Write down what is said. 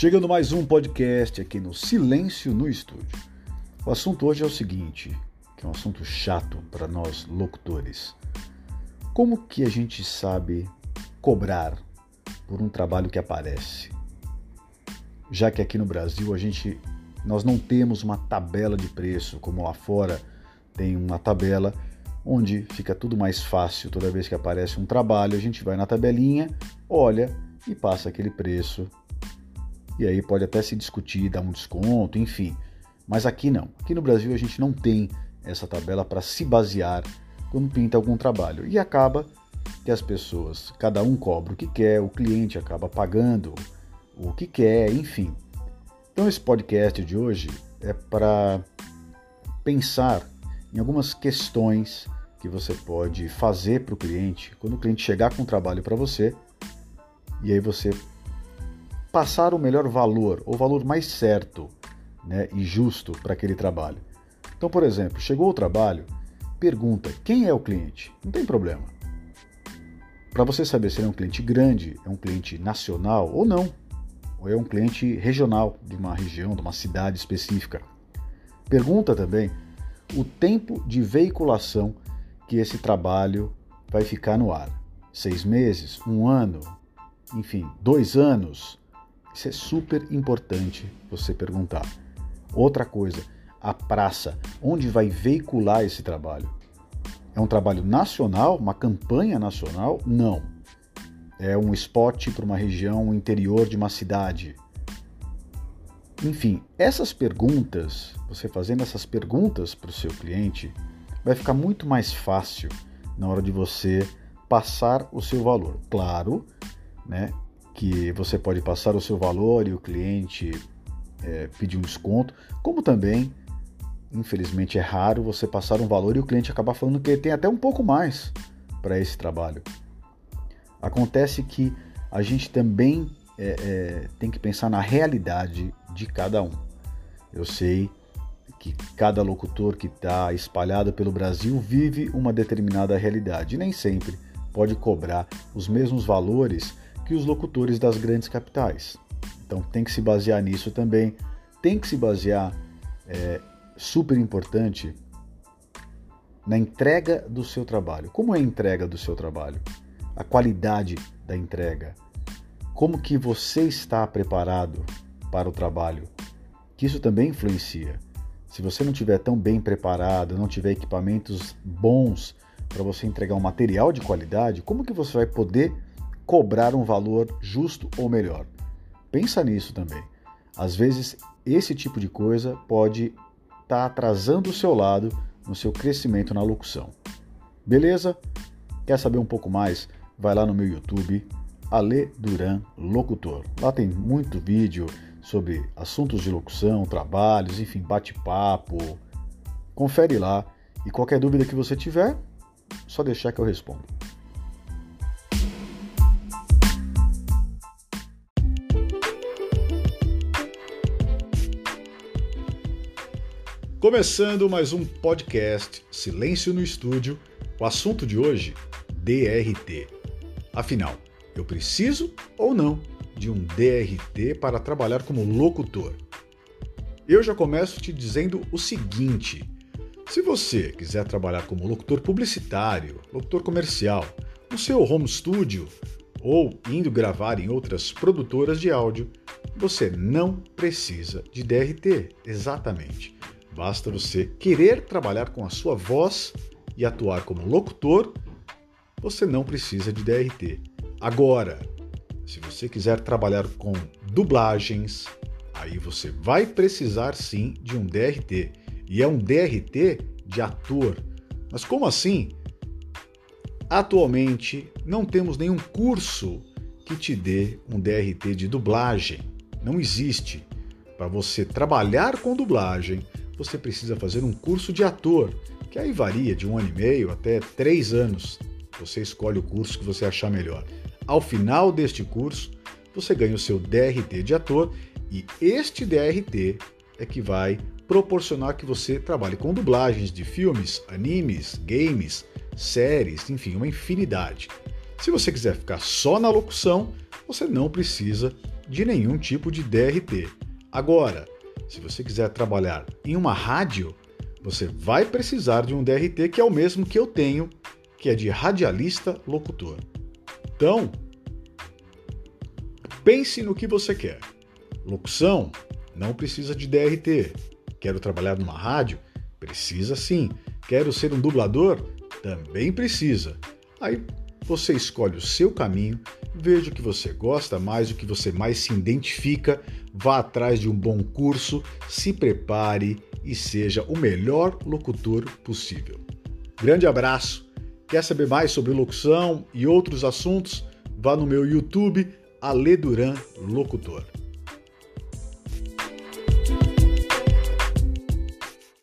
Chegando mais um podcast aqui no Silêncio no Estúdio. O assunto hoje é o seguinte, que é um assunto chato para nós locutores. Como que a gente sabe cobrar por um trabalho que aparece? Já que aqui no Brasil a gente nós não temos uma tabela de preço como lá fora tem uma tabela onde fica tudo mais fácil toda vez que aparece um trabalho, a gente vai na tabelinha, olha e passa aquele preço. E aí pode até se discutir, dar um desconto, enfim. Mas aqui não. Aqui no Brasil a gente não tem essa tabela para se basear quando pinta algum trabalho. E acaba que as pessoas, cada um cobra o que quer, o cliente acaba pagando o que quer, enfim. Então esse podcast de hoje é para pensar em algumas questões que você pode fazer para o cliente quando o cliente chegar com um trabalho para você e aí você passar o melhor valor, o valor mais certo né, e justo para aquele trabalho. Então, por exemplo, chegou o trabalho, pergunta quem é o cliente. Não tem problema. Para você saber se ele é um cliente grande, é um cliente nacional ou não, ou é um cliente regional de uma região, de uma cidade específica. Pergunta também o tempo de veiculação que esse trabalho vai ficar no ar. Seis meses, um ano, enfim, dois anos. Isso é super importante você perguntar. Outra coisa, a praça, onde vai veicular esse trabalho? É um trabalho nacional, uma campanha nacional? Não. É um spot para uma região interior de uma cidade. Enfim, essas perguntas, você fazendo essas perguntas para o seu cliente, vai ficar muito mais fácil na hora de você passar o seu valor. Claro, né, que você pode passar o seu valor e o cliente é, pedir um desconto, como também, infelizmente, é raro você passar um valor e o cliente acabar falando que tem até um pouco mais para esse trabalho. Acontece que a gente também é, é, tem que pensar na realidade de cada um. Eu sei que cada locutor que está espalhado pelo Brasil vive uma determinada realidade nem sempre pode cobrar os mesmos valores que os locutores das grandes capitais. Então tem que se basear nisso também. Tem que se basear, é, super importante, na entrega do seu trabalho. Como é a entrega do seu trabalho? A qualidade da entrega. Como que você está preparado para o trabalho? Que isso também influencia. Se você não estiver tão bem preparado, não tiver equipamentos bons para você entregar um material de qualidade, como que você vai poder cobrar um valor justo ou melhor? Pensa nisso também. Às vezes esse tipo de coisa pode estar tá atrasando o seu lado no seu crescimento na locução. Beleza? Quer saber um pouco mais? Vai lá no meu YouTube, Ale Duran Locutor. Lá tem muito vídeo sobre assuntos de locução, trabalhos, enfim, bate-papo. Confere lá e qualquer dúvida que você tiver, só deixar que eu respondo. Começando mais um podcast Silêncio no Estúdio, o assunto de hoje, DRT. Afinal, eu preciso ou não de um DRT para trabalhar como locutor? Eu já começo te dizendo o seguinte: se você quiser trabalhar como locutor publicitário, locutor comercial, no seu home studio ou indo gravar em outras produtoras de áudio, você não precisa de DRT, exatamente. Basta você querer trabalhar com a sua voz e atuar como locutor, você não precisa de DRT. Agora, se você quiser trabalhar com dublagens, aí você vai precisar sim de um DRT. E é um DRT de ator. Mas como assim? Atualmente não temos nenhum curso que te dê um DRT de dublagem. Não existe. Para você trabalhar com dublagem, você precisa fazer um curso de ator, que aí varia de um ano e meio até três anos. Você escolhe o curso que você achar melhor. Ao final deste curso, você ganha o seu DRT de ator e este DRT é que vai proporcionar que você trabalhe com dublagens de filmes, animes, games, séries, enfim, uma infinidade. Se você quiser ficar só na locução, você não precisa de nenhum tipo de DRT. Agora, se você quiser trabalhar em uma rádio, você vai precisar de um DRT que é o mesmo que eu tenho, que é de radialista locutor. Então, pense no que você quer. Locução não precisa de DRT. Quero trabalhar numa rádio? Precisa sim. Quero ser um dublador? Também precisa. Aí você escolhe o seu caminho, veja o que você gosta mais, o que você mais se identifica, vá atrás de um bom curso, se prepare e seja o melhor locutor possível. Grande abraço! Quer saber mais sobre locução e outros assuntos? Vá no meu YouTube, Ale Duran Locutor.